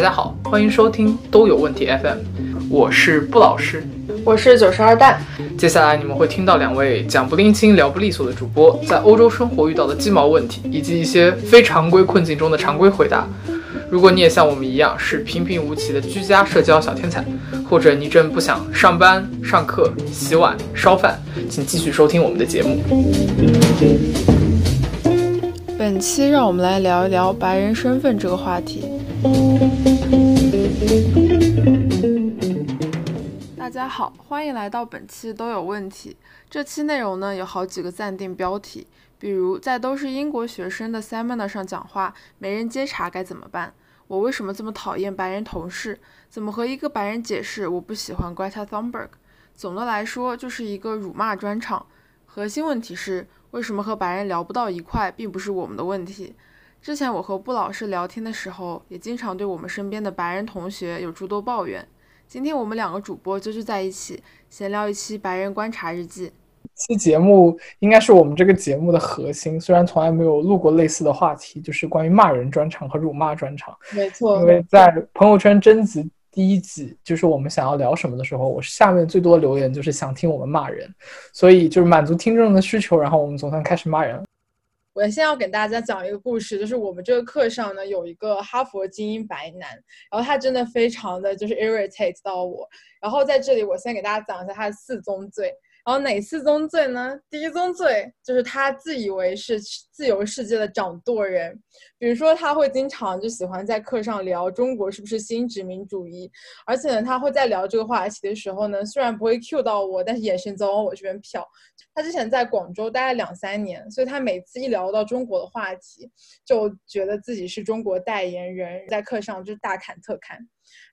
家好，欢迎收听都有问题 FM，我是布老师，我是九十二蛋。接下来你们会听到两位讲不拎清、聊不利索的主播在欧洲生活遇到的鸡毛问题，以及一些非常规困境中的常规回答。如果你也像我们一样是平平无奇的居家社交小天才，或者你正不想上班、上课、洗碗、烧饭，请继续收听我们的节目。本期让我们来聊一聊白人身份这个话题。大家好，欢迎来到本期都有问题。这期内容呢有好几个暂定标题，比如在都是英国学生的 seminar 上讲话，没人接茬该怎么办？我为什么这么讨厌白人同事？怎么和一个白人解释我不喜欢 Greta Thunberg？总的来说就是一个辱骂专场。核心问题是为什么和白人聊不到一块，并不是我们的问题。之前我和布老师聊天的时候，也经常对我们身边的白人同学有诸多抱怨。今天我们两个主播就聚在一起，闲聊一期白人观察日记。期节目应该是我们这个节目的核心，虽然从来没有录过类似的话题，就是关于骂人专场和辱骂专场。没错，因为在朋友圈征集第一集，就是我们想要聊什么的时候，我下面最多留言就是想听我们骂人，所以就是满足听众的需求，然后我们总算开始骂人。我现在要给大家讲一个故事，就是我们这个课上呢有一个哈佛精英白男，然后他真的非常的就是 irritate 到我，然后在这里我先给大家讲一下他的四宗罪。然后哪四宗罪呢？第一宗罪就是他自以为是自由世界的掌舵人，比如说他会经常就喜欢在课上聊中国是不是新殖民主义，而且呢，他会在聊这个话题的时候呢，虽然不会 cue 到我，但是眼神总往我这边瞟。他之前在广州待了两三年，所以他每次一聊到中国的话题，就觉得自己是中国代言人，在课上就大侃特侃。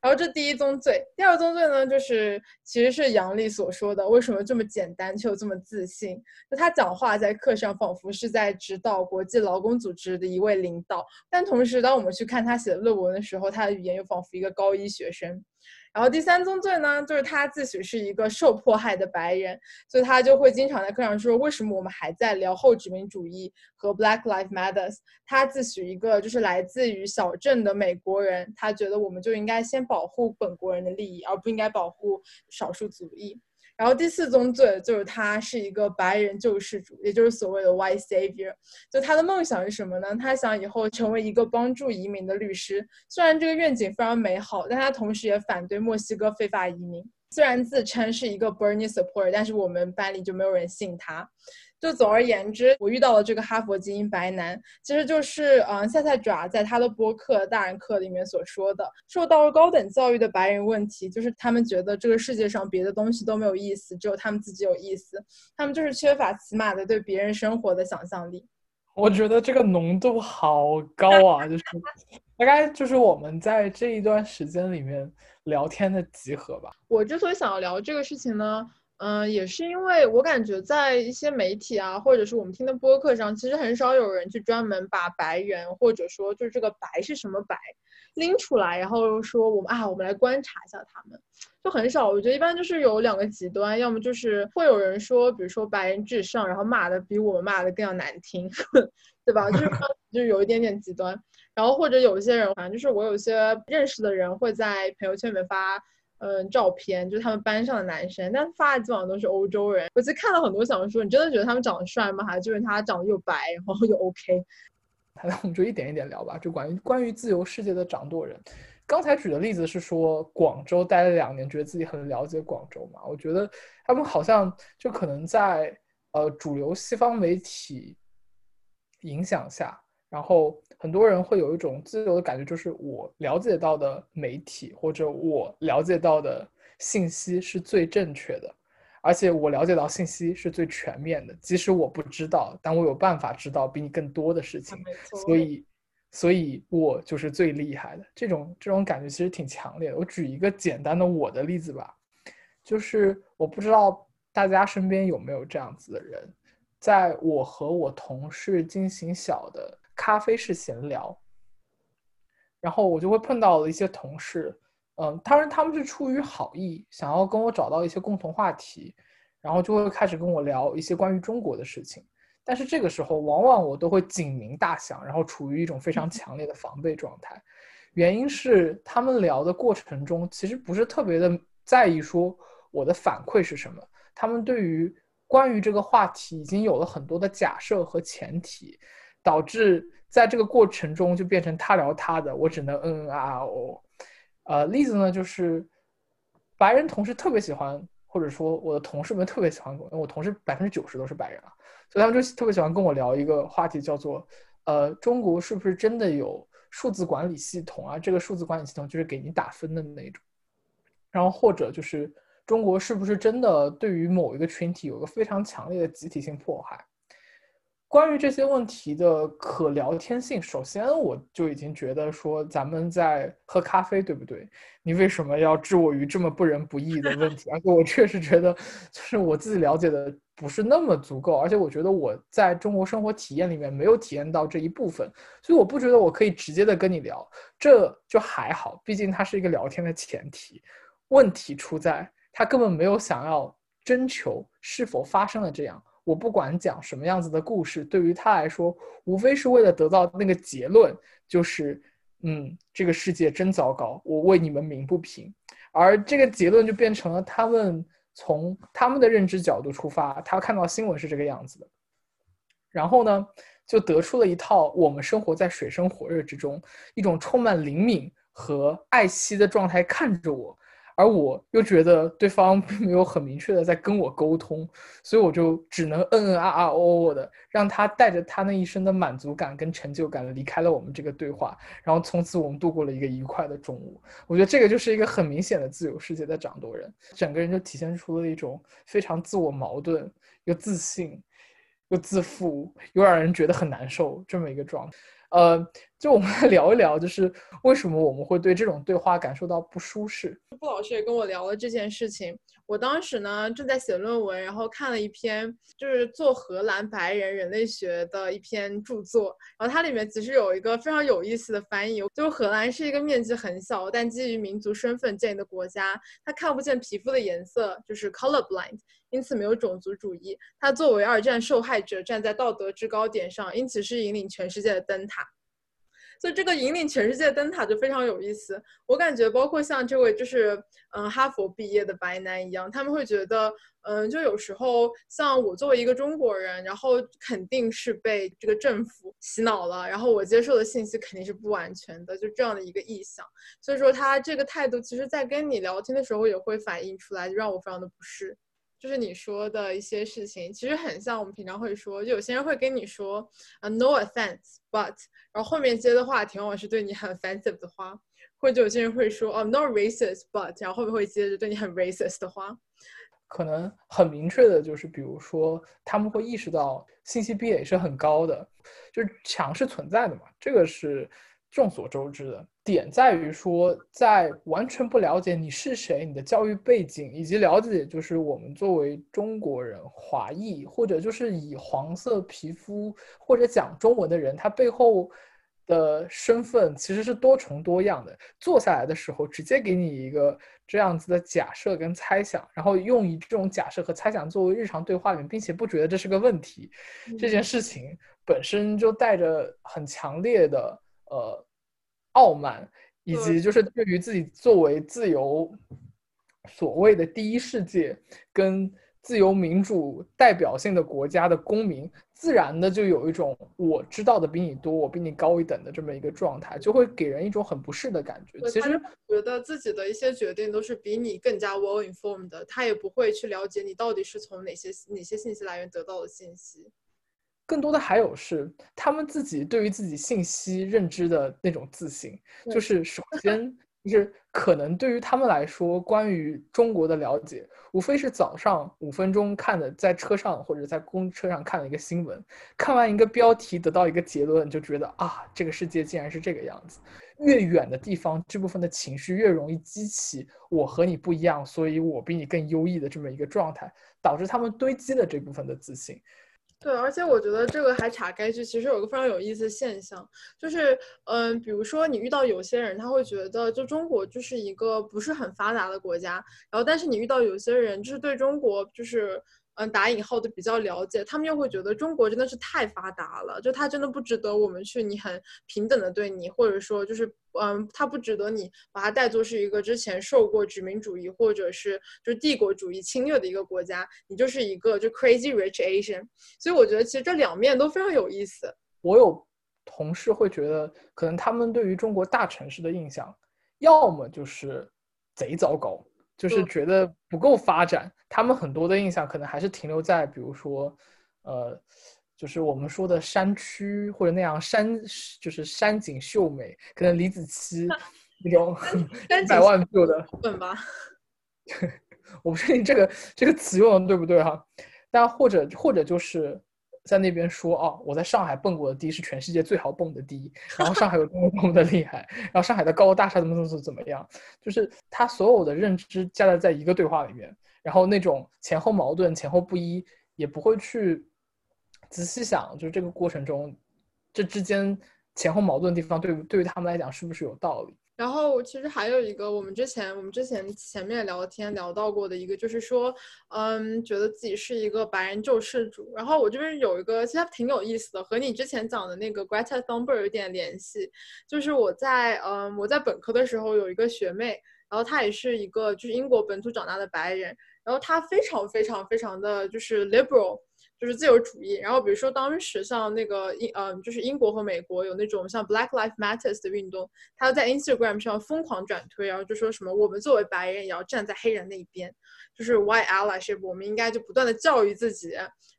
然后这第一宗罪，第二宗罪呢，就是其实是杨丽所说的，为什么这么简单却又这么自信？就他讲话在课上仿佛是在指导国际劳工组织的一位领导，但同时当我们去看他写的论文的时候，他的语言又仿佛一个高一学生。然后第三宗罪呢，就是他自诩是一个受迫害的白人，所以他就会经常在课上说，为什么我们还在聊后殖民主义和 Black Lives Matters？” 他自诩一个就是来自于小镇的美国人，他觉得我们就应该先保护本国人的利益，而不应该保护少数族裔。然后第四宗罪就是他是一个白人救世主，也就是所谓的 White Savior。就他的梦想是什么呢？他想以后成为一个帮助移民的律师。虽然这个愿景非常美好，但他同时也反对墨西哥非法移民。虽然自称是一个 Bernie supporter，但是我们班里就没有人信他。就总而言之，我遇到了这个哈佛精英白男，其实就是嗯，赛赛爪在他的播客《大人课》里面所说的，受到了高等教育的白人问题，就是他们觉得这个世界上别的东西都没有意思，只有他们自己有意思，他们就是缺乏起码的对别人生活的想象力。我觉得这个浓度好高啊，就是大概就是我们在这一段时间里面聊天的集合吧。我之所以想要聊这个事情呢。嗯，也是因为我感觉在一些媒体啊，或者是我们听的播客上，其实很少有人去专门把白人或者说就是这个白是什么白拎出来，然后说我们啊，我们来观察一下他们，就很少。我觉得一般就是有两个极端，要么就是会有人说，比如说白人至上，然后骂的比我们骂的更要难听，对吧？就是 就是有一点点极端。然后或者有一些人，反正就是我有些认识的人会在朋友圈里面发。嗯，照片就是他们班上的男生，但发的基本上都是欧洲人。我其实看了很多，想说你真的觉得他们长得帅吗？还是就是他长得又白，然后又 OK？那我们就一点一点聊吧。就关于关于自由世界的掌舵人，刚才举的例子是说广州待了两年，觉得自己很了解广州嘛。我觉得他们好像就可能在呃主流西方媒体影响下，然后。很多人会有一种自由的感觉，就是我了解到的媒体或者我了解到的信息是最正确的，而且我了解到信息是最全面的。即使我不知道，但我有办法知道比你更多的事情，所以，所以我就是最厉害的。这种这种感觉其实挺强烈的。我举一个简单的我的例子吧，就是我不知道大家身边有没有这样子的人，在我和我同事进行小的。咖啡式闲聊，然后我就会碰到了一些同事，嗯，当然他们是出于好意，想要跟我找到一些共同话题，然后就会开始跟我聊一些关于中国的事情。但是这个时候，往往我都会警铃大响，然后处于一种非常强烈的防备状态。原因是他们聊的过程中，其实不是特别的在意说我的反馈是什么，他们对于关于这个话题已经有了很多的假设和前提，导致在这个过程中就变成他聊他的，我只能嗯嗯啊哦。呃，例子呢就是白人同事特别喜欢，或者说我的同事们特别喜欢我，我同事百分之九十都是白人啊，所以他们就特别喜欢跟我聊一个话题，叫做呃，中国是不是真的有？数字管理系统啊，这个数字管理系统就是给你打分的那种。然后或者就是中国是不是真的对于某一个群体有个非常强烈的集体性迫害？关于这些问题的可聊天性，首先我就已经觉得说咱们在喝咖啡，对不对？你为什么要置我于这么不仁不义的问题？而且我确实觉得，就是我自己了解的不是那么足够，而且我觉得我在中国生活体验里面没有体验到这一部分，所以我不觉得我可以直接的跟你聊，这就还好，毕竟它是一个聊天的前提。问题出在他根本没有想要征求是否发生了这样。我不管讲什么样子的故事，对于他来说，无非是为了得到那个结论，就是，嗯，这个世界真糟糕，我为你们鸣不平。而这个结论就变成了他们从他们的认知角度出发，他看到新闻是这个样子的，然后呢，就得出了一套我们生活在水深火热之中，一种充满灵敏和爱惜的状态看着我。而我又觉得对方并 没有很明确的在跟我沟通，所以我就只能嗯嗯啊啊哦哦的，让他带着他那一身的满足感跟成就感离开了我们这个对话，然后从此我们度过了一个愉快的中午。我觉得这个就是一个很明显的自由世界的掌舵人，整个人就体现出了一种非常自我矛盾又自信又自负又让人觉得很难受这么一个状态。呃，就我们来聊一聊，就是为什么我们会对这种对话感受到不舒适。布老师也跟我聊了这件事情。我当时呢正在写论文，然后看了一篇就是做荷兰白人人类学的一篇著作，然后它里面其实有一个非常有意思的翻译，就是荷兰是一个面积很小但基于民族身份建立的国家，它看不见皮肤的颜色，就是 color blind。因此没有种族主义。他作为二战受害者，站在道德制高点上，因此是引领全世界的灯塔。所以这个引领全世界灯塔就非常有意思。我感觉，包括像这位就是嗯哈佛毕业的白男一样，他们会觉得，嗯，就有时候像我作为一个中国人，然后肯定是被这个政府洗脑了，然后我接受的信息肯定是不完全的，就这样的一个意向。所以说他这个态度，其实在跟你聊天的时候也会反映出来，就让我非常的不适。就是你说的一些事情，其实很像我们平常会说，就有些人会跟你说啊，no offense，but，然后后面接的话题往往是对你很 offensive 的话，或者有些人会说哦，no racist，but，然后后面会接着对你很 racist 的话，可能很明确的就是，比如说他们会意识到信息壁垒是很高的，就是墙是存在的嘛，这个是。众所周知的点在于说，在完全不了解你是谁、你的教育背景，以及了解就是我们作为中国人、华裔，或者就是以黄色皮肤或者讲中文的人，他背后的身份其实是多重多样的。坐下来的时候，直接给你一个这样子的假设跟猜想，然后用以这种假设和猜想作为日常对话里面，并且不觉得这是个问题，这件事情本身就带着很强烈的。呃，傲慢，以及就是对于自己作为自由所谓的第一世界跟自由民主代表性的国家的公民，自然的就有一种我知道的比你多，我比你高一等的这么一个状态，就会给人一种很不适的感觉。其实觉得自己的一些决定都是比你更加 well informed 的，他也不会去了解你到底是从哪些哪些信息来源得到的信息。更多的还有是他们自己对于自己信息认知的那种自信，就是首先就是可能对于他们来说，关于中国的了解，无非是早上五分钟看的，在车上或者在公车上看了一个新闻，看完一个标题得到一个结论，就觉得啊，这个世界竟然是这个样子。越远的地方，这部分的情绪越容易激起我和你不一样，所以我比你更优异的这么一个状态，导致他们堆积了这部分的自信。对，而且我觉得这个还查该剧，其实有个非常有意思的现象，就是，嗯，比如说你遇到有些人，他会觉得就中国就是一个不是很发达的国家，然后但是你遇到有些人，就是对中国就是，嗯打引号的比较了解，他们又会觉得中国真的是太发达了，就他真的不值得我们去你很平等的对你，或者说就是嗯，他不值得你把它带作是一个之前受过殖民主义或者是就是帝国主义侵略的一个国家，你就是一个就 crazy rich Asian。所以我觉得其实这两面都非常有意思。我有同事会觉得，可能他们对于中国大城市的印象，要么就是贼糟糕。就是觉得不够发展，他们很多的印象可能还是停留在，比如说，呃，就是我们说的山区或者那样山，就是山景秀美，可能李子柒那种 一百万 view 的，本吧？我不确定这个这个词用的对不对哈，但或者或者就是。在那边说哦，我在上海蹦过的迪是全世界最好蹦的迪，然后上海有多么多么的厉害，然后上海的高楼大厦怎么怎么怎么样，就是他所有的认知加在在一个对话里面，然后那种前后矛盾、前后不一，也不会去仔细想，就是这个过程中这之间前后矛盾的地方，对对于他们来讲是不是有道理？然后其实还有一个，我们之前我们之前前面聊天聊到过的一个，就是说，嗯，觉得自己是一个白人救世主。然后我这边有一个，其实挺有意思的，和你之前讲的那个 Greta Thunberg 有点联系。就是我在嗯我在本科的时候有一个学妹，然后她也是一个就是英国本土长大的白人，然后他非常非常非常的就是 liberal。就是自由主义，然后比如说当时像那个英，嗯，就是英国和美国有那种像 Black Lives Matters 的运动，他在 Instagram 上疯狂转推，然后就说什么我们作为白人也要站在黑人那一边，就是 White allyship，我们应该就不断的教育自己，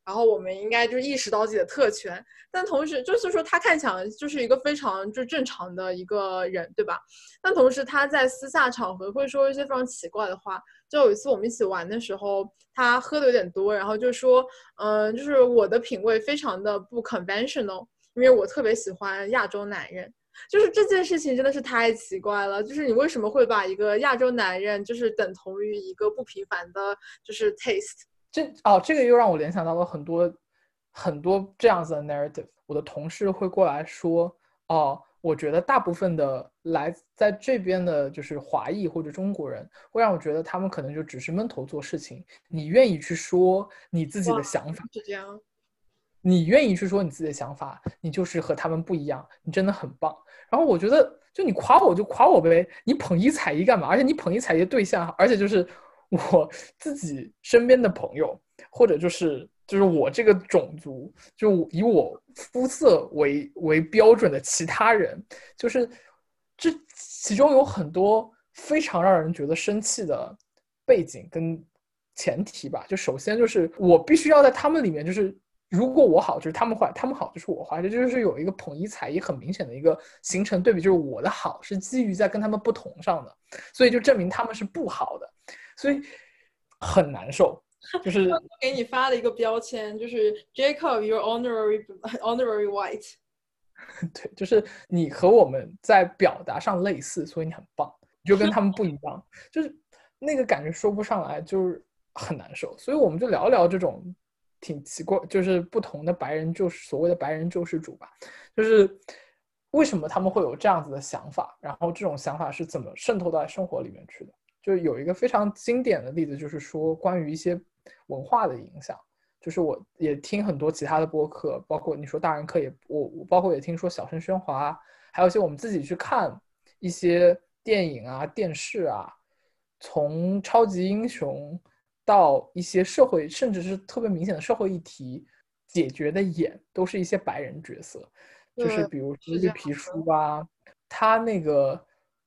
然后我们应该就意识到自己的特权，但同时就是说他看起来就是一个非常就正常的一个人，对吧？但同时他在私下场合会说一些非常奇怪的话。就有一次我们一起玩的时候，他喝的有点多，然后就说，嗯，就是我的品味非常的不 conventional，因为我特别喜欢亚洲男人。就是这件事情真的是太奇怪了，就是你为什么会把一个亚洲男人就是等同于一个不平凡的，就是 taste？这哦，这个又让我联想到了很多很多这样子的 narrative。我的同事会过来说，哦。我觉得大部分的来在这边的，就是华裔或者中国人，会让我觉得他们可能就只是闷头做事情。你愿意去说你自己的想法，是这样。你愿意去说你自己的想法，你就是和他们不一样，你真的很棒。然后我觉得，就你夸我就夸我呗，你捧一踩一干嘛？而且你捧一踩一对象，而且就是我自己身边的朋友，或者就是。就是我这个种族，就以我肤色为为标准的其他人，就是这其中有很多非常让人觉得生气的背景跟前提吧。就首先就是我必须要在他们里面，就是如果我好，就是他们坏；他们好，就是我坏。这就是有一个捧一踩一很明显的一个形成对比，就是我的好是基于在跟他们不同上的，所以就证明他们是不好的，所以很难受。就是给你发了一个标签，就是 Jacob，you're honorary honorary white。对，就是你和我们在表达上类似，所以你很棒，你就跟他们不一样，就是那个感觉说不上来，就是很难受。所以我们就聊聊这种挺奇怪，就是不同的白人救世所谓的白人救世主吧，就是为什么他们会有这样子的想法，然后这种想法是怎么渗透到生活里面去的。就有一个非常经典的例子，就是说关于一些文化的影响。就是我也听很多其他的播客，包括你说大人课也我我包括也听说小声喧哗，还有一些我们自己去看一些电影啊、电视啊，从超级英雄到一些社会，甚至是特别明显的社会议题解决的眼，都是一些白人角色，就是比如说绿皮书啊，他那个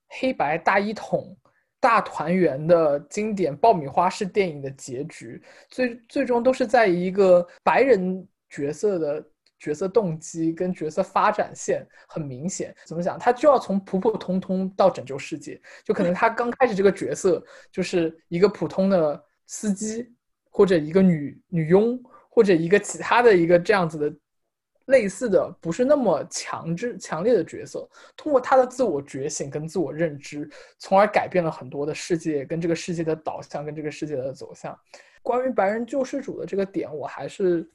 黑白大一统。大团圆的经典爆米花式电影的结局，最最终都是在一个白人角色的角色动机跟角色发展线很明显。怎么讲？他就要从普普通通到拯救世界，就可能他刚开始这个角色就是一个普通的司机，或者一个女女佣，或者一个其他的一个这样子的。类似的不是那么强制、强烈的角色，通过他的自我觉醒跟自我认知，从而改变了很多的世界跟这个世界的导向跟这个世界的走向。关于白人救世主的这个点，我还是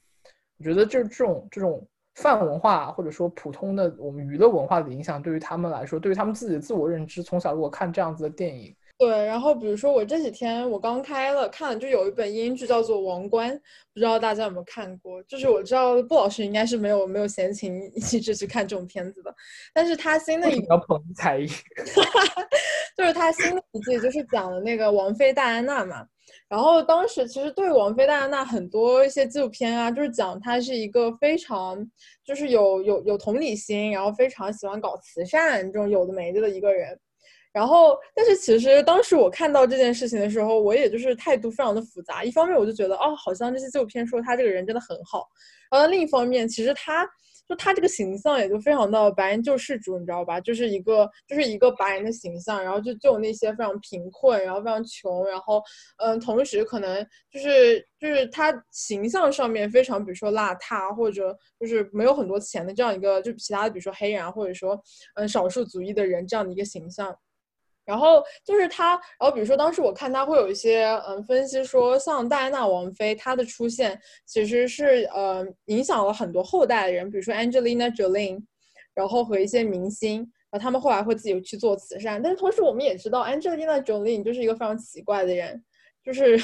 我觉得就是这种这种泛文化或者说普通的我们娱乐文化的影响，对于他们来说，对于他们自己的自我认知，从小如果看这样子的电影，对，然后比如说我这几天我刚开了看了，就有一本英剧叫做《王冠》，不知道大家有没有看过？就是我知道布老师应该是没有没有闲情 一直去看这种片子的，但是他新的一要捧才艺，就是他新的一季就是讲的那个王妃戴安娜嘛。然后当时其实对王菲戴安娜很多一些纪录片啊，就是讲她是一个非常就是有有有同理心，然后非常喜欢搞慈善这种有的没的的一个人。然后，但是其实当时我看到这件事情的时候，我也就是态度非常的复杂。一方面我就觉得，哦，好像这些纪录片说他这个人真的很好。然后另一方面，其实他。就他这个形象也就非常的白人救世主，你知道吧？就是一个就是一个白人的形象，然后就救那些非常贫困，然后非常穷，然后嗯，同时可能就是就是他形象上面非常，比如说邋遢或者就是没有很多钱的这样一个，就其他的比如说黑人啊或者说嗯少数族裔的人这样的一个形象。然后就是他，然后比如说当时我看他会有一些嗯分析说，像戴安娜王妃她的出现其实是呃影响了很多后代的人，比如说 Angelina Jolie，然后和一些明星，然后他们后来会自己去做慈善。但是同时我们也知道 Angelina Jolie 就是一个非常奇怪的人，就是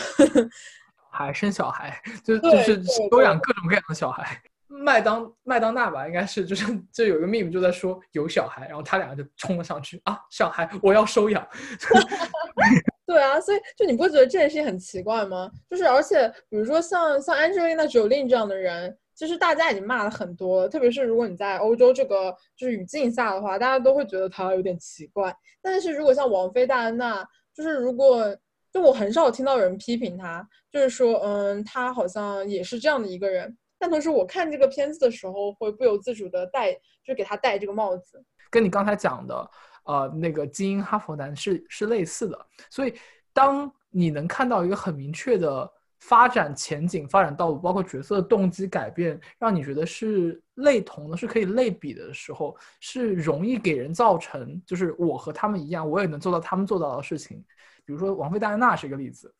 还生小孩，就就是收养各种各样的小孩。麦当麦当娜吧，应该是就是就有一个秘密就在说有小孩，然后他两个就冲了上去啊，小孩我要收养。对啊，所以就你不会觉得这件事情很奇怪吗？就是而且比如说像像 Angelina Jolie 这样的人，其实大家已经骂了很多了，特别是如果你在欧洲这个就是语境下的话，大家都会觉得他有点奇怪。但是如果像王菲、戴安娜，就是如果就我很少听到有人批评他，就是说嗯，他好像也是这样的一个人。但同时，我看这个片子的时候，会不由自主的戴，就给他戴这个帽子，跟你刚才讲的，呃，那个精英哈佛男是是类似的。所以，当你能看到一个很明确的发展前景、发展道路，包括角色的动机改变，让你觉得是类同的，是可以类比的时候，是容易给人造成，就是我和他们一样，我也能做到他们做到的事情。比如说，王菲戴安娜是一个例子。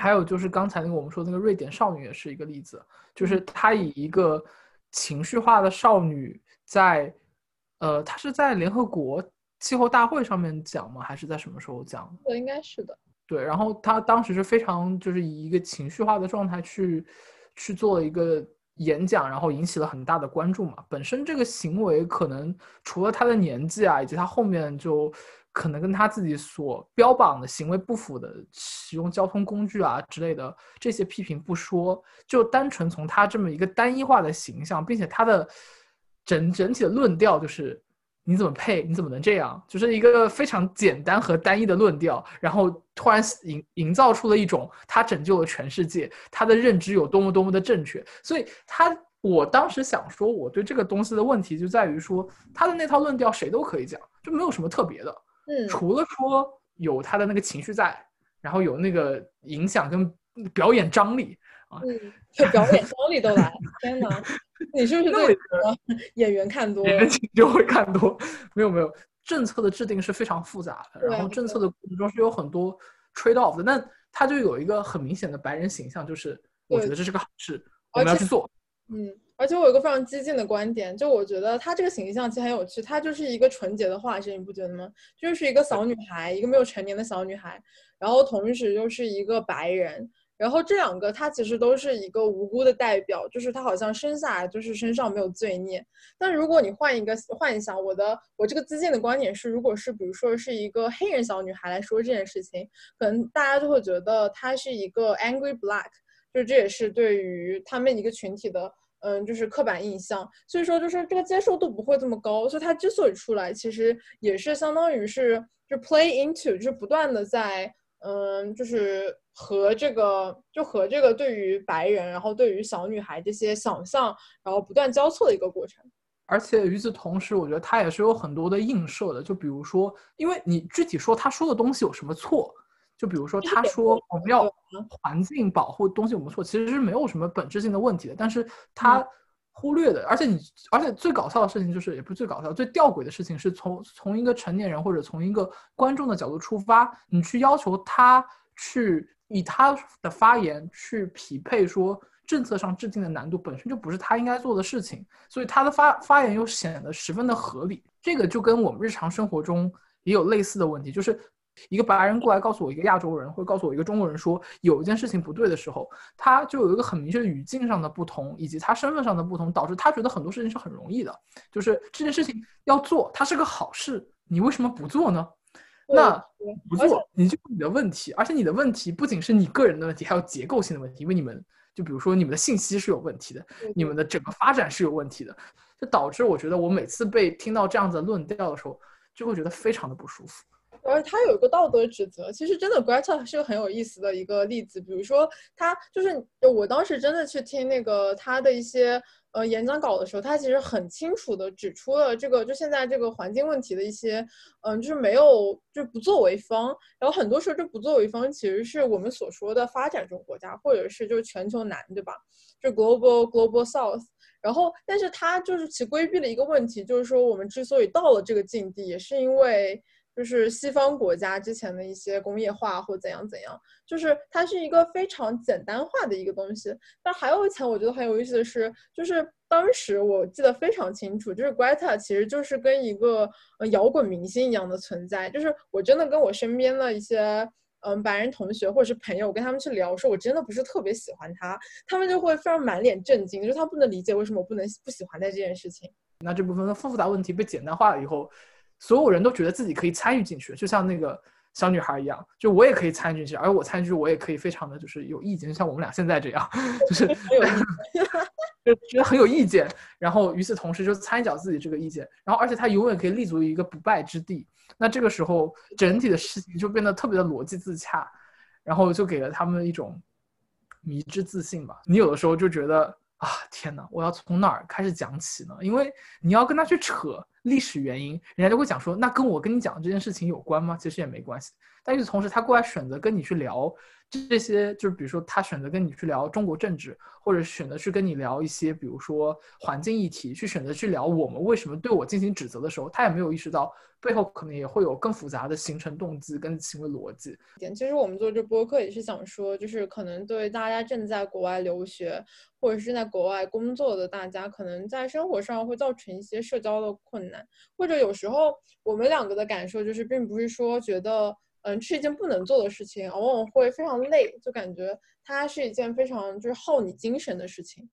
还有就是刚才那个我们说那个瑞典少女也是一个例子，就是她以一个情绪化的少女在，呃，她是在联合国气候大会上面讲吗？还是在什么时候讲？对，应该是的。对，然后她当时是非常就是以一个情绪化的状态去去做了一个演讲，然后引起了很大的关注嘛。本身这个行为可能除了她的年纪啊，以及她后面就。可能跟他自己所标榜的行为不符的，使用交通工具啊之类的这些批评不说，就单纯从他这么一个单一化的形象，并且他的整整体的论调就是你怎么配，你怎么能这样，就是一个非常简单和单一的论调，然后突然营营造出了一种他拯救了全世界，他的认知有多么多么的正确，所以他我当时想说，我对这个东西的问题就在于说，他的那套论调谁都可以讲，就没有什么特别的。除了说有他的那个情绪在，然后有那个影响跟表演张力啊，嗯，表演张力都来，天哪！你是不是对 演员看多？演员就会看多？没有没有，政策的制定是非常复杂的，然后政策的过程中是有很多 trade off 的。那他就有一个很明显的白人形象，就是我觉得这是个好事，我们要去做。嗯。而且我有个非常激进的观点，就我觉得她这个形象其实很有趣，她就是一个纯洁的化身，你不觉得吗？就是一个小女孩，一个没有成年的小女孩，然后同时又是一个白人，然后这两个她其实都是一个无辜的代表，就是她好像生下来就是身上没有罪孽。但如果你换一个幻想，我的我这个激进的观点是，如果是比如说是一个黑人小女孩来说这件事情，可能大家就会觉得她是一个 angry black，就这也是对于他们一个群体的。嗯，就是刻板印象，所以说就是这个接受度不会这么高，所以它之所以出来，其实也是相当于是就 play into，就是不断的在嗯，就是和这个就和这个对于白人，然后对于小女孩这些想象，然后不断交错的一个过程。而且与此同时，我觉得它也是有很多的映射的，就比如说，因为你具体说他说的东西有什么错。就比如说，他说我们要环境保护东西，我们错，其实是没有什么本质性的问题的。但是他忽略的，而且你，而且最搞笑的事情就是，也不是最搞笑，最吊诡的事情是从从一个成年人或者从一个观众的角度出发，你去要求他去以他的发言去匹配说政策上制定的难度，本身就不是他应该做的事情。所以他的发发言又显得十分的合理。这个就跟我们日常生活中也有类似的问题，就是。一个白人过来告诉我一个亚洲人，或者告诉我一个中国人说有一件事情不对的时候，他就有一个很明确的语境上的不同，以及他身份上的不同，导致他觉得很多事情是很容易的，就是这件事情要做，它是个好事，你为什么不做呢？那不做，你就你的问题，而且你的问题不仅是你个人的问题，还有结构性的问题，因为你们就比如说你们的信息是有问题的，你们的整个发展是有问题的，就导致我觉得我每次被听到这样子的论调的时候，就会觉得非常的不舒服。而他有一个道德指责，其实真的 Greta 是个很有意思的一个例子。比如说，他就是我当时真的去听那个他的一些呃演讲稿的时候，他其实很清楚的指出了这个就现在这个环境问题的一些嗯，就是没有就不作为方。然后很多时候这不作为方其实是我们所说的发展中国家，或者是就是全球南，对吧？就 Global Global South。然后，但是他就是其规避了一个问题，就是说我们之所以到了这个境地，也是因为。就是西方国家之前的一些工业化或怎样怎样，就是它是一个非常简单化的一个东西。但还有一层我觉得很有意思的是，就是当时我记得非常清楚，就是 Greta 其实就是跟一个摇滚明星一样的存在。就是我真的跟我身边的一些嗯白人同学或者是朋友我跟他们去聊，说我真的不是特别喜欢他，他们就会非常满脸震惊，就是他不能理解为什么我不能不喜欢他这件事情。那这部分的复杂问题被简单化了以后。所有人都觉得自己可以参与进去，就像那个小女孩一样，就我也可以参与进去，而我参与，我也可以非常的就是有意见，就像我们俩现在这样，就是 就觉得很有意见，然后与此同时就参一脚自己这个意见，然后而且他永远可以立足于一个不败之地，那这个时候整体的事情就变得特别的逻辑自洽，然后就给了他们一种迷之自信吧。你有的时候就觉得。啊天哪！我要从哪儿开始讲起呢？因为你要跟他去扯历史原因，人家就会讲说，那跟我跟你讲的这件事情有关吗？其实也没关系。但与此同时，他过来选择跟你去聊这些，就是比如说他选择跟你去聊中国政治，或者选择去跟你聊一些，比如说环境议题，去选择去聊我们为什么对我进行指责的时候，他也没有意识到背后可能也会有更复杂的形成动机跟行为逻辑。点，其实我们做这播客也是想说，就是可能对大家正在国外留学。或者是在国外工作的大家，可能在生活上会造成一些社交的困难，或者有时候我们两个的感受就是，并不是说觉得嗯是一件不能做的事情，往往会非常累，就感觉它是一件非常就是耗你精神的事情，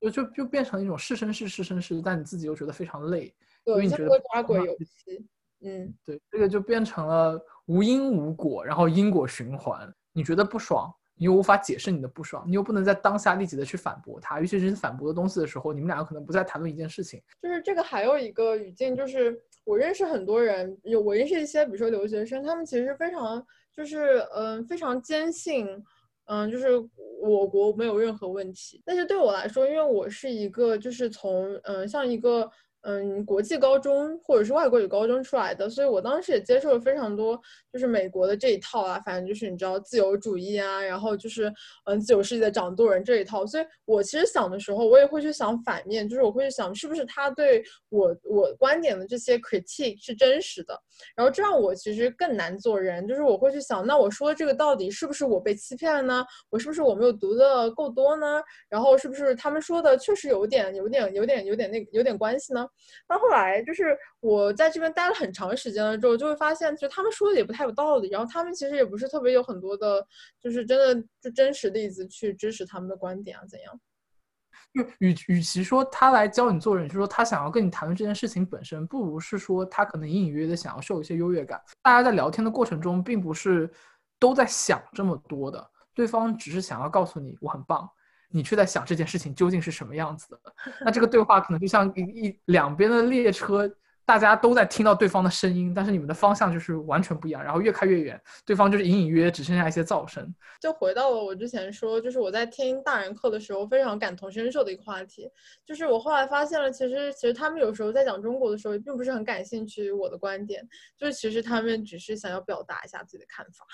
就就就变成一种是生是是生是，但你自己又觉得非常累，对，你觉得抓鬼游戏，嗯，对，这个就变成了无因无果，然后因果循环，你觉得不爽。你又无法解释你的不爽，你又不能在当下立即的去反驳他，尤其是反驳的东西的时候，你们两个可能不再谈论一件事情。就是这个还有一个语境，就是我认识很多人，有我认识一些，比如说留学生，他们其实非常就是嗯非常坚信，嗯就是我国没有任何问题。但是对我来说，因为我是一个就是从嗯像一个。嗯，国际高中或者是外国语高中出来的，所以我当时也接受了非常多，就是美国的这一套啊，反正就是你知道自由主义啊，然后就是嗯自由世界的掌舵人这一套，所以我其实想的时候，我也会去想反面，就是我会去想是不是他对我我观点的这些 critique 是真实的，然后这样我其实更难做人，就是我会去想，那我说这个到底是不是我被欺骗了呢？我是不是我没有读的够多呢？然后是不是他们说的确实有点有点有点有点那有点关系呢？到后来，就是我在这边待了很长时间了之后，就会发现，其实他们说的也不太有道理。然后他们其实也不是特别有很多的，就是真的就真实例子去支持他们的观点啊，怎样？就与与其说他来教你做人，就说他想要跟你谈论这件事情本身，不如是说他可能隐隐约约的想要受一些优越感。大家在聊天的过程中，并不是都在想这么多的，对方只是想要告诉你我很棒。你却在想这件事情究竟是什么样子的？那这个对话可能就像一一两边的列车，大家都在听到对方的声音，但是你们的方向就是完全不一样，然后越开越远，对方就是隐隐约约只剩下一些噪声。就回到了我之前说，就是我在听大人课的时候非常感同身受的一个话题，就是我后来发现了，其实其实他们有时候在讲中国的时候，并不是很感兴趣我的观点，就是其实他们只是想要表达一下自己的看法。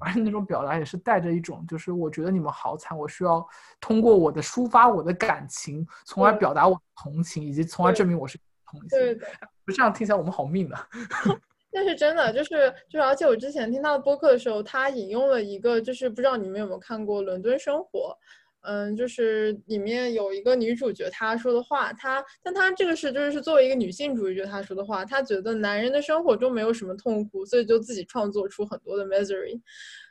而且那种表达也是带着一种，就是我觉得你们好惨，我需要通过我的抒发我的感情，从而表达我的同情，以及从而证明我是同情。对对，不这样听起来我们好命啊。但是真的就是就是，而且我之前听他的播客的时候，他引用了一个，就是不知道你们有没有看过《伦敦生活》，嗯，就是里面有一个女主角她说的话，她但她这个是就是是作为一个女性主义者她说的话，她觉得男人的生活中没有什么痛苦，所以就自己创作出很多的 misery。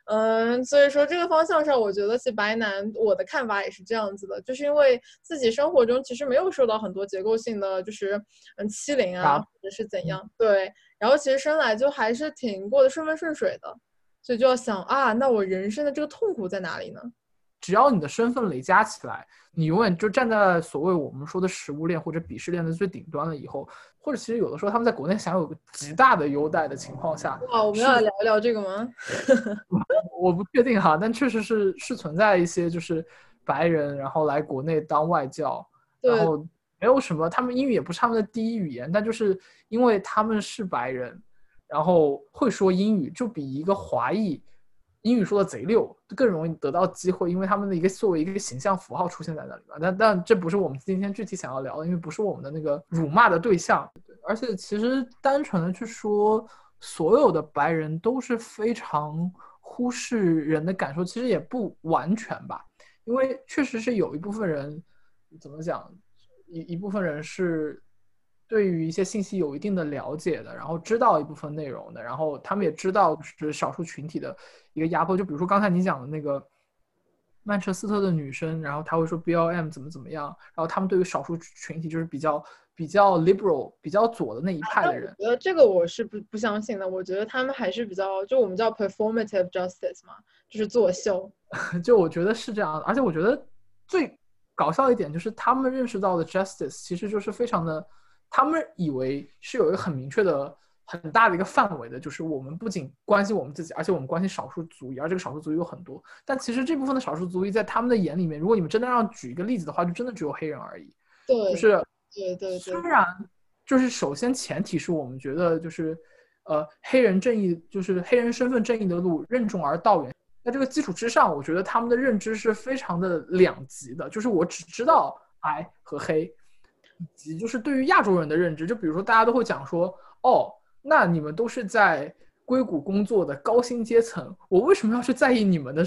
嗯，所以说这个方向上，我觉得其实白男我的看法也是这样子的，就是因为自己生活中其实没有受到很多结构性的就是嗯欺凌啊，或者是怎样，对，然后其实生来就还是挺过得顺风顺水的，所以就要想啊，那我人生的这个痛苦在哪里呢？只要你的身份累加起来，你永远就站在所谓我们说的食物链或者鄙视链的最顶端了。以后，或者其实有的时候他们在国内享有个极大的优待的情况下，哇，我们要聊一聊这个吗？我不确定哈，但确实是是存在一些就是白人，然后来国内当外教，然后没有什么，他们英语也不是他们的第一语言，但就是因为他们是白人，然后会说英语，就比一个华裔。英语说的贼溜，就更容易得到机会，因为他们的一个作为一个形象符号出现在那里嘛。但但这不是我们今天具体想要聊的，因为不是我们的那个辱骂的对象。而且其实单纯的去说所有的白人都是非常忽视人的感受，其实也不完全吧。因为确实是有一部分人怎么讲，一一部分人是。对于一些信息有一定的了解的，然后知道一部分内容的，然后他们也知道是少数群体的一个压迫。就比如说刚才你讲的那个曼彻斯特的女生，然后她会说 B L M 怎么怎么样，然后他们对于少数群体就是比较比较 liberal、比较左的那一派的人。我觉得这个我是不不相信的。我觉得他们还是比较就我们叫 performative justice 嘛，就是作秀。就我觉得是这样的，而且我觉得最搞笑一点就是他们认识到的 justice 其实就是非常的。他们以为是有一个很明确的、很大的一个范围的，就是我们不仅关心我们自己，而且我们关心少数族裔，而这个少数族裔有很多。但其实这部分的少数族裔在他们的眼里面，如果你们真的让举一个例子的话，就真的只有黑人而已。对，就是对对对。虽然就是首先前提是我们觉得就是呃黑人正义，就是黑人身份正义的路任重而道远。在这个基础之上，我觉得他们的认知是非常的两极的，就是我只知道白和黑。以及就是对于亚洲人的认知，就比如说大家都会讲说，哦，那你们都是在硅谷工作的高薪阶层，我为什么要去在意你们的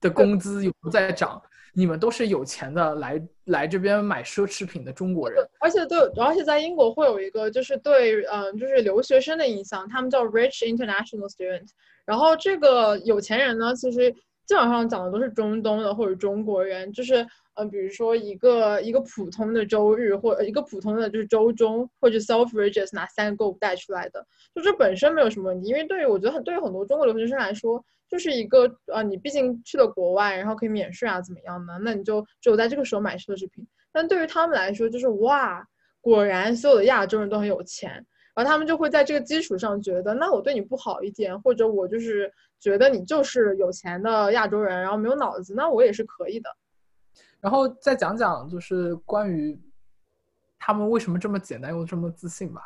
的工资有没有在涨？你们都是有钱的，来来这边买奢侈品的中国人。而且对，而且在英国会有一个就是对，嗯，就是留学生的印象，他们叫 rich international student。然后这个有钱人呢，其实基本上讲的都是中东的或者中国人，就是。嗯，比如说一个一个普通的周日，或一个普通的就是周中，或者 Selfridges 拿三个 Go 带出来的，就这本身没有什么问题。因为对于我觉得很对于很多中国留学生来说，就是一个呃，你毕竟去了国外，然后可以免税啊，怎么样呢？那你就只有在这个时候买奢侈品。但对于他们来说，就是哇，果然所有的亚洲人都很有钱，然后他们就会在这个基础上觉得，那我对你不好一点，或者我就是觉得你就是有钱的亚洲人，然后没有脑子，那我也是可以的。然后再讲讲，就是关于他们为什么这么简单又这么自信吧。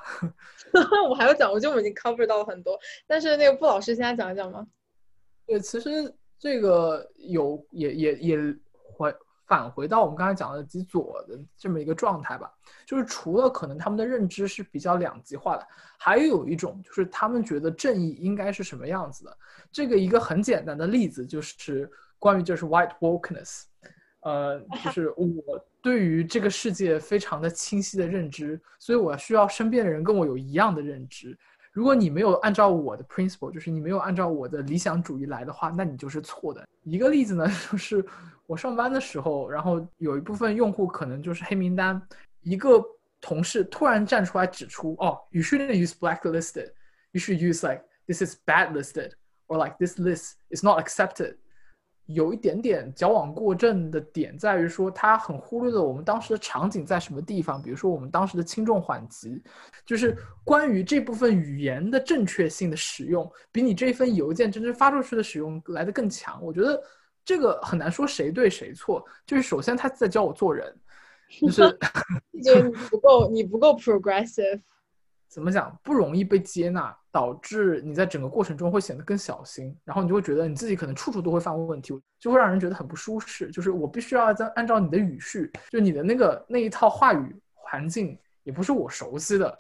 我还要讲，我觉得我们已经 cover 到很多，但是那个布老师现在讲一讲吗？对，其实这个有也也也回返回到我们刚才讲的极左的这么一个状态吧。就是除了可能他们的认知是比较两极化的，还有一种就是他们觉得正义应该是什么样子的。这个一个很简单的例子就是关于就是 white wokeness。呃，就 是我对于这个世界非常的清晰的认知，所以我需要身边的人跟我有一样的认知。如果你没有按照我的 principle，就是你没有按照我的理想主义来的话，那你就是错的。一个例子呢，就是我上班的时候，然后有一部分用户可能就是黑名单，一个同事突然站出来指出，哦，you shouldn't use blacklisted，you should use like this is bad listed，or like this list is not accepted。有一点点矫枉过正的点在于说，他很忽略了我们当时的场景在什么地方。比如说，我们当时的轻重缓急，就是关于这部分语言的正确性的使用，比你这一份邮件真正发出去的使用来的更强。我觉得这个很难说谁对谁错。就是首先他在教我做人，就是就是你不够，你不够 progressive。怎么讲？不容易被接纳，导致你在整个过程中会显得更小心，然后你就会觉得你自己可能处处都会犯问题，就会让人觉得很不舒适。就是我必须要在按照你的语序，就你的那个那一套话语环境，也不是我熟悉的。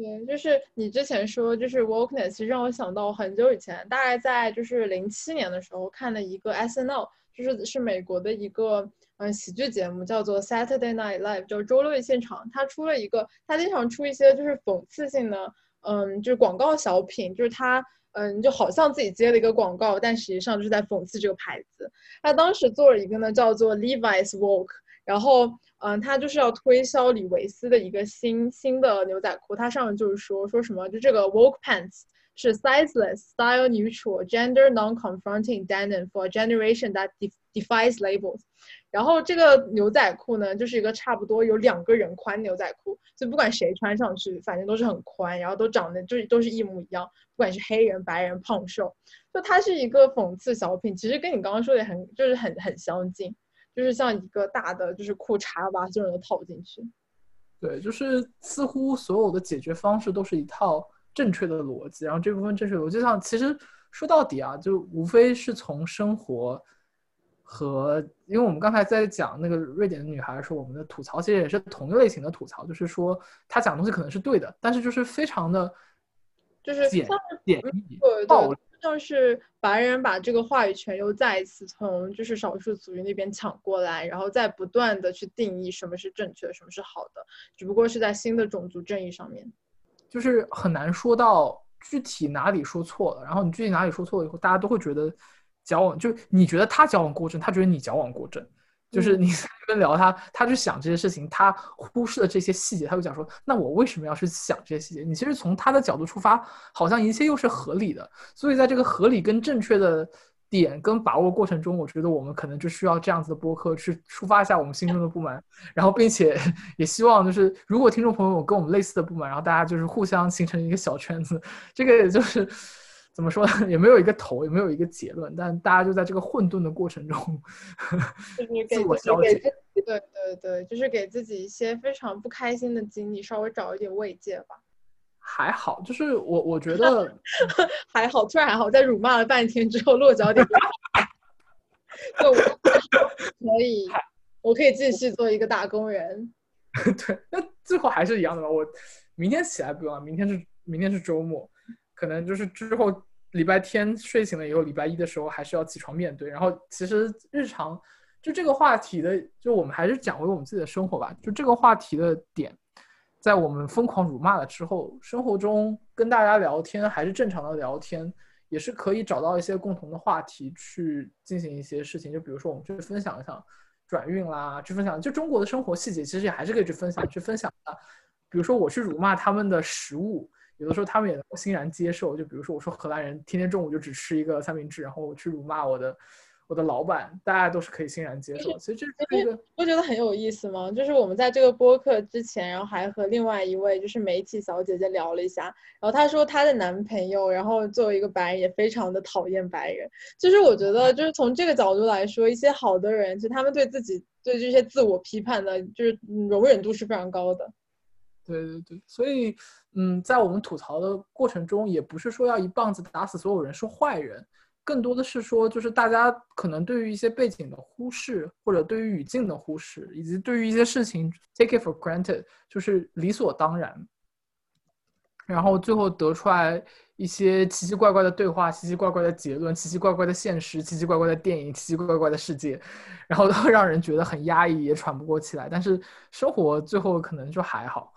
对，就是你之前说就是 wokeness，其实让我想到很久以前，大概在就是零七年的时候看的一个 S N L。就是是美国的一个嗯喜剧节目，叫做 Saturday Night Live，就周六现场。他出了一个，他经常出一些就是讽刺性的，嗯，就是广告小品，就是他嗯就好像自己接了一个广告，但实际上就是在讽刺这个牌子。他当时做了一个呢，叫做 Levi's Walk，然后嗯，他就是要推销李维斯的一个新新的牛仔裤，他上面就是说说什么，就这个 Walk Pants。是 sizeless, style neutral, gender non-confronting denim for a generation that defies labels。然后这个牛仔裤呢，就是一个差不多有两个人宽牛仔裤，所以不管谁穿上去，反正都是很宽，然后都长得就是都是一模一样，不管是黑人、白人、胖瘦，就它是一个讽刺小品。其实跟你刚刚说的很就是很很相近，就是像一个大的就是裤衩把所有人都套进去。对，就是似乎所有的解决方式都是一套。正确的逻辑，然后这部分正确逻辑上，其实说到底啊，就无非是从生活和，因为我们刚才在讲那个瑞典的女孩说，我们的吐槽其实也是同一类型的吐槽，就是说她讲的东西可能是对的，但是就是非常的，就是简简易暴力，像是白人把这个话语权又再一次从就是少数族裔那边抢过来，然后再不断的去定义什么是正确，什么是好的，只不过是在新的种族正义上面。就是很难说到具体哪里说错了，然后你具体哪里说错了以后，大家都会觉得矫枉，就你觉得他矫枉过正，他觉得你矫枉过正，就是你跟聊他，他去想这些事情，他忽视了这些细节，他就讲说，那我为什么要去想这些细节？你其实从他的角度出发，好像一切又是合理的，所以在这个合理跟正确的。点跟把握过程中，我觉得我们可能就需要这样子的播客去抒发一下我们心中的不满，然后并且也希望就是如果听众朋友有跟我们类似的不满，然后大家就是互相形成一个小圈子，这个也就是怎么说呢，也没有一个头，也没有一个结论，但大家就在这个混沌的过程中 自我消解。对对对，就是给自己一些非常不开心的经历，稍微找一点慰藉吧。还好，就是我我觉得 还好，突然还好，在辱骂了半天之后落脚点，就可以，我可以继续做一个打工人。对，那最后还是一样的吧。我明天起来不用了，明天是明天是周末，可能就是之后礼拜天睡醒了以后，礼拜一的时候还是要起床面对。然后其实日常就这个话题的，就我们还是讲回我们自己的生活吧。就这个话题的点。在我们疯狂辱骂了之后，生活中跟大家聊天还是正常的聊天，也是可以找到一些共同的话题去进行一些事情。就比如说，我们去分享一下转运啦，去分享就中国的生活细节，其实也还是可以去分享、去分享的。比如说，我去辱骂他们的食物，有的时候他们也能欣然接受。就比如说，我说荷兰人天天中午就只吃一个三明治，然后我去辱骂我的。我的老板，大家都是可以欣然接受，所以这这个不觉得很有意思吗？就是我们在这个播客之前，然后还和另外一位就是媒体小姐姐聊了一下，然后她说她的男朋友，然后作为一个白人，也非常的讨厌白人。就是我觉得，就是从这个角度来说，一些好的人，就他们对自己对这些自我批判的，就是容忍度是非常高的。对对对，所以嗯，在我们吐槽的过程中，也不是说要一棒子打死所有人，说坏人。更多的是说，就是大家可能对于一些背景的忽视，或者对于语境的忽视，以及对于一些事情 take it for granted，就是理所当然。然后最后得出来一些奇奇怪怪的对话、奇奇怪怪的结论、奇奇怪怪的现实、奇奇怪怪的电影、奇奇怪怪的世界，然后都 让人觉得很压抑，也喘不过气来。但是生活最后可能就还好。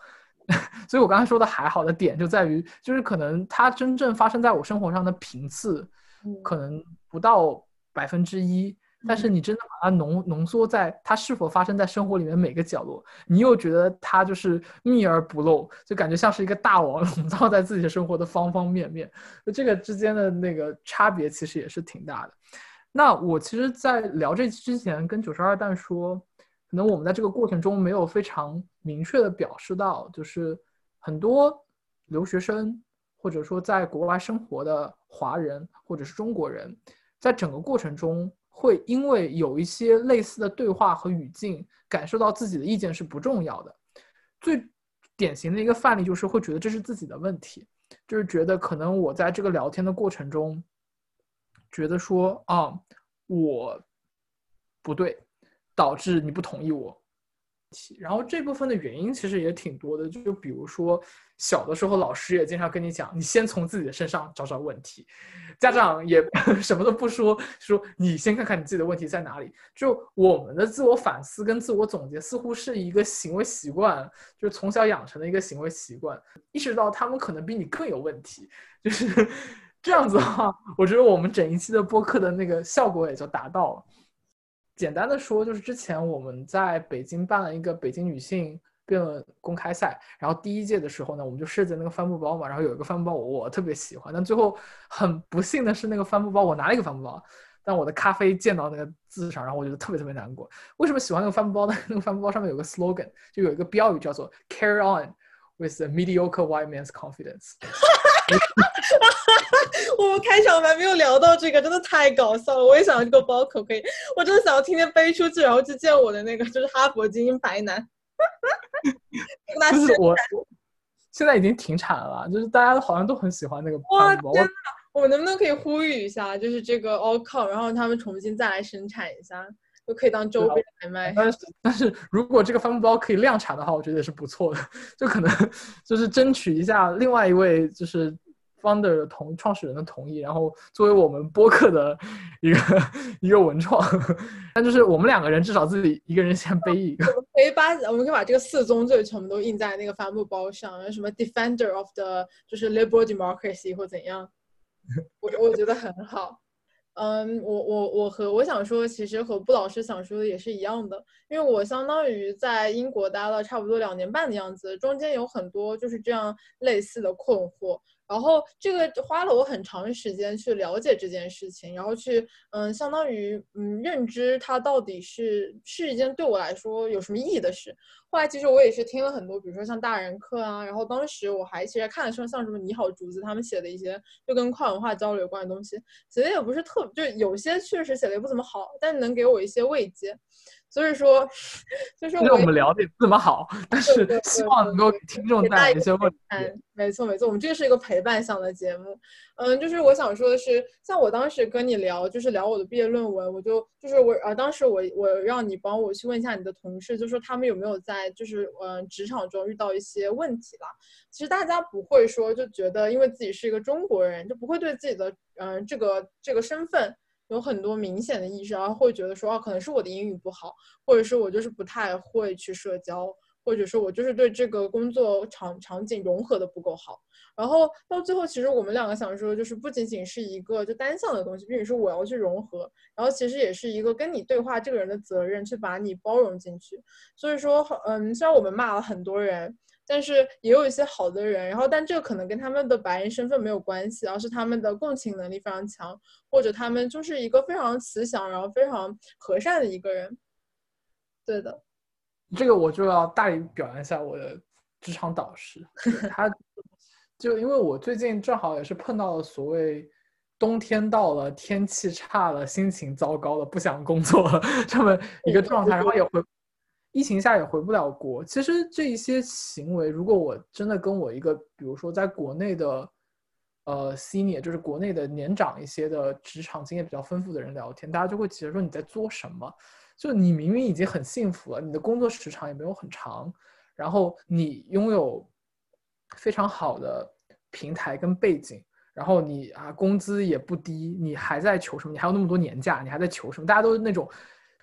所以我刚才说的还好的点就在于，就是可能它真正发生在我生活上的频次。可能不到百分之一，但是你真的把它浓浓缩在它是否发生在生活里面每个角落，你又觉得它就是密而不漏，就感觉像是一个大网 笼罩在自己的生活的方方面面。就这个之间的那个差别其实也是挺大的。那我其实，在聊这之前跟九十二蛋说，可能我们在这个过程中没有非常明确的表示到，就是很多留学生。或者说，在国外生活的华人或者是中国人，在整个过程中，会因为有一些类似的对话和语境，感受到自己的意见是不重要的。最典型的一个范例就是会觉得这是自己的问题，就是觉得可能我在这个聊天的过程中，觉得说啊，我不对，导致你不同意我。然后这部分的原因其实也挺多的，就比如说小的时候老师也经常跟你讲，你先从自己的身上找找问题，家长也 什么都不说，说你先看看你自己的问题在哪里。就我们的自我反思跟自我总结似乎是一个行为习惯，就是从小养成的一个行为习惯，意识到他们可能比你更有问题，就是。这样子的话，我觉得我们整一期的播客的那个效果也就达到了。简单的说，就是之前我们在北京办了一个北京女性辩论公开赛，然后第一届的时候呢，我们就设计那个帆布包嘛，然后有一个帆布包我特别喜欢，但最后很不幸的是那个帆布包我拿了一个帆布包，但我的咖啡溅到那个字上，然后我觉得特别特别难过。为什么喜欢那个帆布包呢？那个帆布包上面有个 slogan，就有一个标语叫做 “Carry on with a mediocre white man's confidence”。我们开场白没有聊到这个，真的太搞笑了。我也想要这个包，可不可以？我真的想要天天背出去，然后去见我的那个，就是哈佛精英白男。就是我，现在已经停产了，就是大家好像都很喜欢那个包。哇，真的！我们能不能可以呼吁一下，就是这个 allcol 然后他们重新再来生产一下，就可以当周边来卖。但是，但是如果这个帆布包可以量产的话，我觉得也是不错的。就可能就是争取一下另外一位就是。Founder 的同创始人的同意，然后作为我们播客的一个一个文创，但就是我们两个人至少自己一个人先背一个。可以把我们可以把这个四宗罪全部都印在那个帆布包上，什么 defender of the 就是 liberal democracy 或怎样，我我觉得很好。嗯，我我我和我想说，其实和布老师想说的也是一样的，因为我相当于在英国待了差不多两年半的样子，中间有很多就是这样类似的困惑。然后这个花了我很长时间去了解这件事情，然后去嗯，相当于嗯认知它到底是是一件对我来说有什么意义的事。后来其实我也是听了很多，比如说像大人课啊，然后当时我还其实看了说像什么你好竹子他们写的一些就跟跨文化交流有关的东西，写的也不是特，就有些确实写的也不怎么好，但能给我一些慰藉。所以说，就是我们聊的也不怎么好，但是希望能够给听众带来一些问题。没错没错，我们这个是一个陪伴向的节目。嗯，就是我想说的是，像我当时跟你聊，就是聊我的毕业论文，我就就是我啊，当时我我让你帮我去问一下你的同事，就说他们有没有在就是嗯职场中遇到一些问题了。其实大家不会说就觉得因为自己是一个中国人，就不会对自己的嗯这个这个身份。有很多明显的意识，然后会觉得说，哦，可能是我的英语不好，或者是我就是不太会去社交，或者说我就是对这个工作场场景融合的不够好。然后到最后，其实我们两个想说，就是不仅仅是一个就单向的东西，并且是我要去融合，然后其实也是一个跟你对话这个人的责任，去把你包容进去。所以说，嗯，虽然我们骂了很多人。但是也有一些好的人，然后但这个可能跟他们的白人身份没有关系，而是他们的共情能力非常强，或者他们就是一个非常慈祥，然后非常和善的一个人。对的，这个我就要大力表扬一下我的职场导师，他就因为我最近正好也是碰到了所谓冬天到了，天气差了，心情糟糕了，不想工作了 这么一个状态，然后也会。疫情下也回不了国。其实这一些行为，如果我真的跟我一个，比如说在国内的，呃，senior，就是国内的年长一些的职场经验比较丰富的人聊天，大家就会觉得说你在做什么？就你明明已经很幸福了，你的工作时长也没有很长，然后你拥有非常好的平台跟背景，然后你啊工资也不低，你还在求什么？你还有那么多年假，你还在求什么？大家都是那种，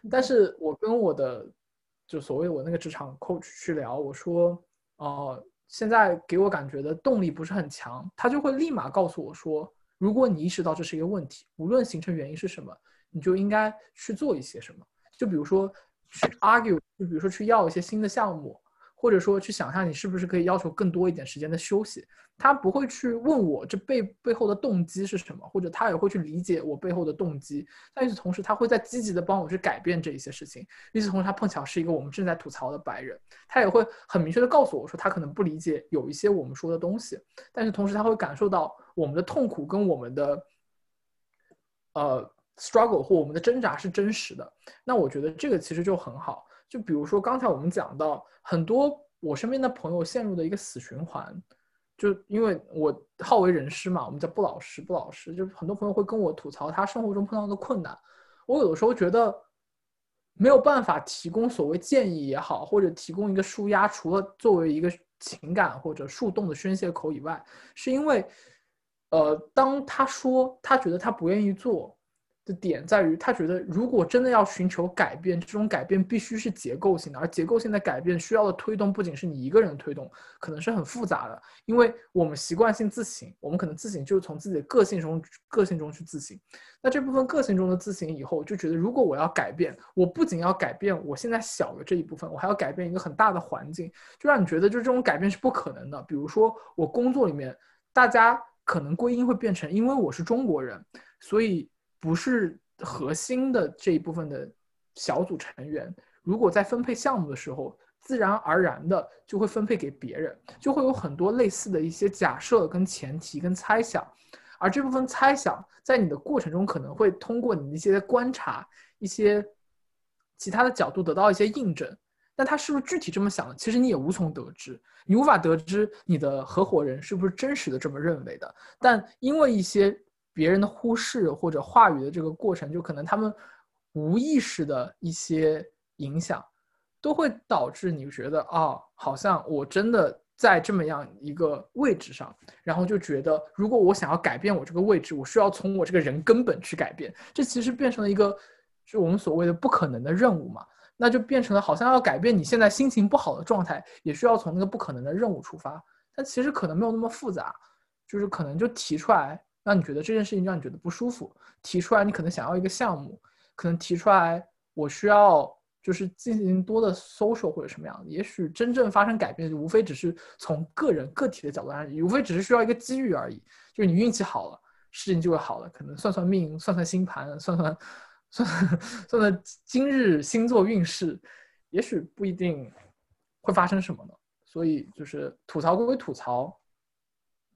但是我跟我的。就所谓我那个职场 coach 去聊，我说，呃，现在给我感觉的动力不是很强，他就会立马告诉我说，如果你意识到这是一个问题，无论形成原因是什么，你就应该去做一些什么。就比如说去 argue，就比如说去要一些新的项目。或者说去想象你是不是可以要求更多一点时间的休息，他不会去问我这背背后的动机是什么，或者他也会去理解我背后的动机。但与此同时，他会在积极的帮我去改变这一些事情。与此同时，他碰巧是一个我们正在吐槽的白人，他也会很明确的告诉我说，他可能不理解有一些我们说的东西，但是同时他会感受到我们的痛苦跟我们的呃 struggle 或我们的挣扎是真实的。那我觉得这个其实就很好。就比如说刚才我们讲到很多我身边的朋友陷入的一个死循环，就因为我好为人师嘛，我们叫不老实，不老实，就很多朋友会跟我吐槽他生活中碰到的困难。我有的时候觉得没有办法提供所谓建议也好，或者提供一个舒压，除了作为一个情感或者树洞的宣泄口以外，是因为，呃，当他说他觉得他不愿意做。的点在于，他觉得如果真的要寻求改变，这种改变必须是结构性的，而结构性的改变需要的推动不仅是你一个人推动，可能是很复杂的。因为我们习惯性自省，我们可能自省就是从自己的个性中个性中去自省。那这部分个性中的自省以后，就觉得如果我要改变，我不仅要改变我现在小的这一部分，我还要改变一个很大的环境，就让你觉得就这种改变是不可能的。比如说我工作里面，大家可能归因会变成，因为我是中国人，所以。不是核心的这一部分的小组成员，如果在分配项目的时候，自然而然的就会分配给别人，就会有很多类似的一些假设、跟前提、跟猜想，而这部分猜想在你的过程中可能会通过你的一些观察、一些其他的角度得到一些印证，但他是不是具体这么想的，其实你也无从得知，你无法得知你的合伙人是不是真实的这么认为的，但因为一些。别人的忽视或者话语的这个过程，就可能他们无意识的一些影响，都会导致你觉得啊，好像我真的在这么样一个位置上，然后就觉得，如果我想要改变我这个位置，我需要从我这个人根本去改变。这其实变成了一个，就我们所谓的不可能的任务嘛，那就变成了好像要改变你现在心情不好的状态，也需要从那个不可能的任务出发。但其实可能没有那么复杂，就是可能就提出来。让你觉得这件事情让你觉得不舒服，提出来你可能想要一个项目，可能提出来我需要就是进行多的 social 或者什么样的，也许真正发生改变就，无非只是从个人个体的角度而言，无非只是需要一个机遇而已，就是你运气好了，事情就会好了。可能算算命，算算星盘，算算算算算今日星座运势，也许不一定会发生什么呢。所以就是吐槽归吐槽。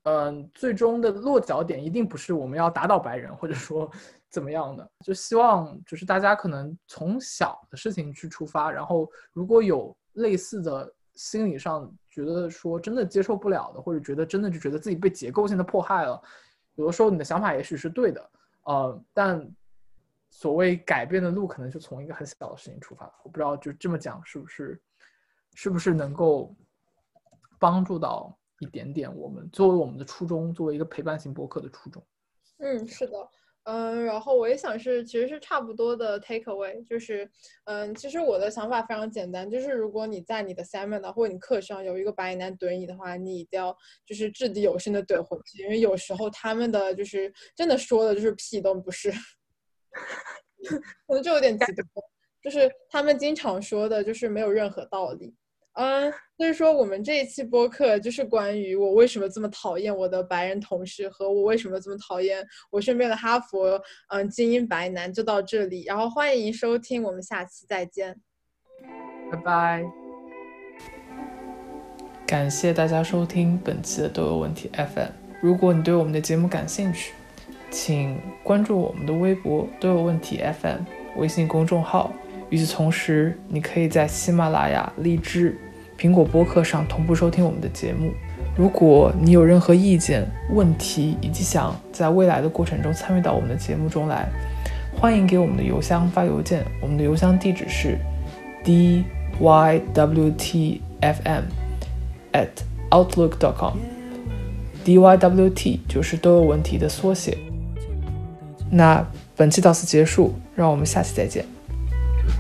嗯，最终的落脚点一定不是我们要打倒白人，或者说 怎么样的，就希望就是大家可能从小的事情去出发，然后如果有类似的心理上觉得说真的接受不了的，或者觉得真的就觉得自己被结构性的迫害了，有的时候你的想法也许是对的，呃，但所谓改变的路可能就从一个很小的事情出发，我不知道就这么讲是不是，是不是能够帮助到。一点点，我们作为我们的初衷，作为一个陪伴型博客的初衷。嗯，是的，嗯，然后我也想是，其实是差不多的 take away，就是，嗯，其实我的想法非常简单，就是如果你在你的 seminar 或者你课上有一个白男怼你的话，你一定要就是掷地有声的怼回去，因为有时候他们的就是真的说的就是屁都不是，可能就有点激动，就是他们经常说的就是没有任何道理。嗯，所以说我们这一期播客就是关于我为什么这么讨厌我的白人同事和我为什么这么讨厌我身边的哈佛嗯精英白男，就到这里。然后欢迎收听，我们下期再见，拜拜。感谢大家收听本期的都有问题 FM。如果你对我们的节目感兴趣，请关注我们的微博都有问题 FM 微信公众号。与此同时，你可以在喜马拉雅、荔枝。苹果播客上同步收听我们的节目。如果你有任何意见、问题，以及想在未来的过程中参与到我们的节目中来，欢迎给我们的邮箱发邮件。我们的邮箱地址是 d y w t f m at outlook dot com。d y w t 就是都有问题的缩写。那本期到此结束，让我们下期再见。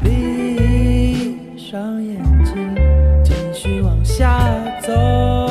闭上眼睛。下走。